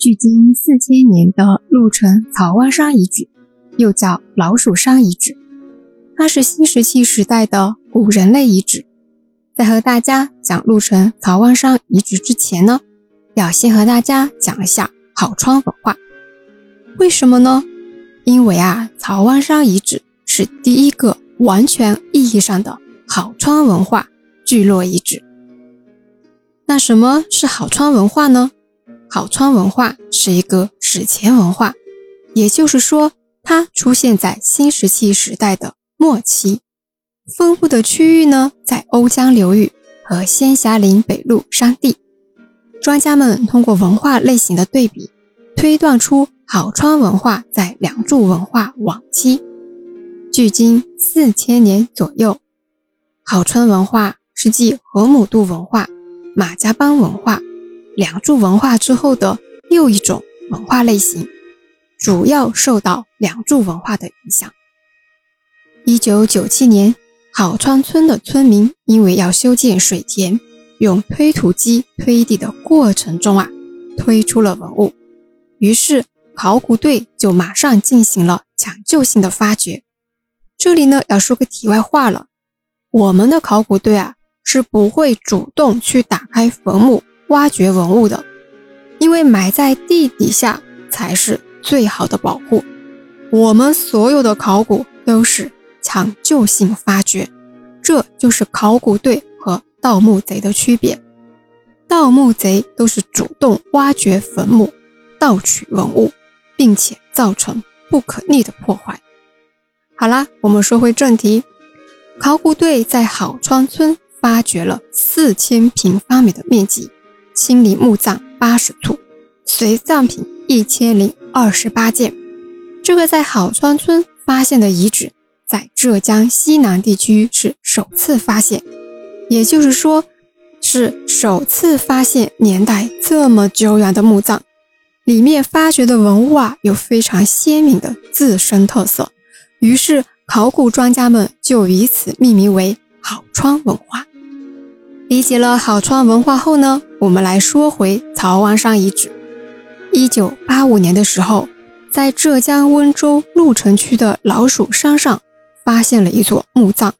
距今四千年的鹿城曹湾山遗址，又叫老鼠山遗址，它是新石器时代的古人类遗址。在和大家讲鹿城曹湾山遗址之前呢，要先和大家讲一下好川文化。为什么呢？因为啊，曹湾山遗址是第一个完全意义上的好川文化聚落遗址。那什么是好川文化呢？好川文化是一个史前文化，也就是说，它出现在新石器时代的末期，分布的区域呢在瓯江流域和仙霞岭北麓山地。专家们通过文化类型的对比，推断出好川文化在梁祝文化晚期，距今四千年左右。好川文化是继河姆渡文化、马家浜文化。梁祝文化之后的又一种文化类型，主要受到梁祝文化的影响。一九九七年，好川村的村民因为要修建水田，用推土机推地的过程中啊，推出了文物，于是考古队就马上进行了抢救性的发掘。这里呢要说个题外话了，我们的考古队啊是不会主动去打开坟墓。挖掘文物的，因为埋在地底下才是最好的保护。我们所有的考古都是抢救性发掘，这就是考古队和盗墓贼的区别。盗墓贼都是主动挖掘坟墓，盗取文物，并且造成不可逆的破坏。好啦，我们说回正题，考古队在好川村发掘了四千平方米的面积。清理墓葬八十处，随葬品一千零二十八件。这个在好川村发现的遗址，在浙江西南地区是首次发现，也就是说，是首次发现年代这么久远的墓葬。里面发掘的文物啊，有非常鲜明的自身特色，于是考古专家们就以此命名为好川文化。理解了好川文化后呢，我们来说回曹湾山遗址。一九八五年的时候，在浙江温州鹿城区的老鼠山上发现了一座墓葬。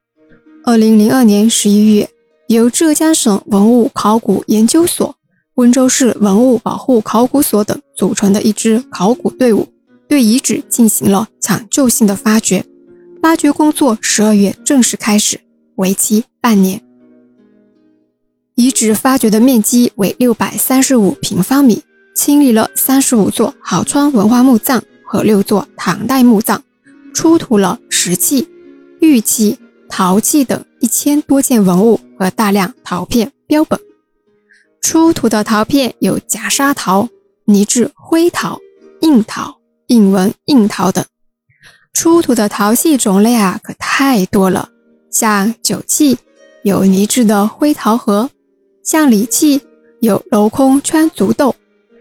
二零零二年十一月，由浙江省文物考古研究所、温州市文物保护考古所等组成的一支考古队伍，对遗址进行了抢救性的发掘。发掘工作十二月正式开始，为期半年。只发掘的面积为六百三十五平方米，清理了三十五座好川文化墓葬和六座唐代墓葬，出土了石器、玉器、陶器等一千多件文物和大量陶片标本。出土的陶片有夹砂陶、泥质灰陶、硬陶、印纹硬陶等。出土的陶器种类啊，可太多了，像酒器有泥质的灰陶盒。像礼器有镂空圈足豆，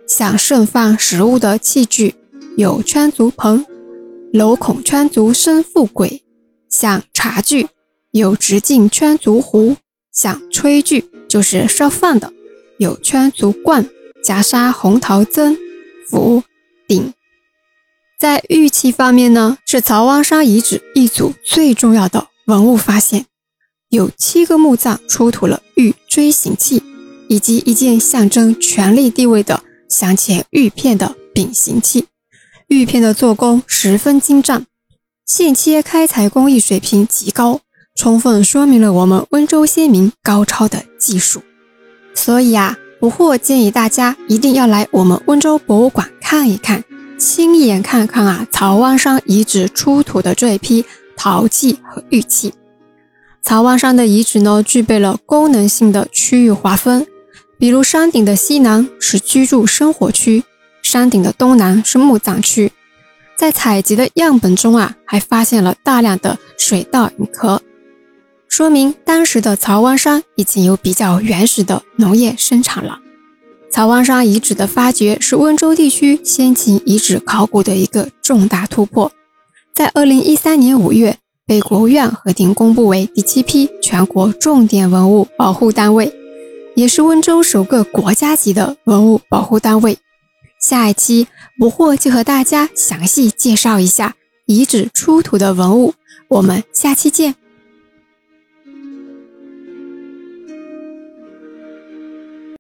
像盛放食物的器具有圈足盆、镂孔圈足生富贵；像茶具有直径圈足壶；像炊具就是烧饭的，有圈足罐、夹沙红陶甑、釜、鼎。在玉器方面呢，是曹湾山遗址一组最重要的文物发现。有七个墓葬出土了玉锥形器，以及一件象征权力地位的镶嵌玉片的柄形器。玉片的做工十分精湛，线切开采工艺水平极高，充分说明了我们温州先民高超的技术。所以啊，不惑建议大家一定要来我们温州博物馆看一看，亲眼看看啊曹湾山遗址出土的这一批陶器和玉器。曹湾山的遗址呢，具备了功能性的区域划分，比如山顶的西南是居住生活区，山顶的东南是墓葬区。在采集的样本中啊，还发现了大量的水稻引壳，说明当时的曹湾山已经有比较原始的农业生产了。曹湾山遗址的发掘是温州地区先秦遗址考古的一个重大突破，在二零一三年五月。被国务院核定公布为第七批全国重点文物保护单位，也是温州首个国家级的文物保护单位。下一期不惑就和大家详细介绍一下遗址出土的文物，我们下期见。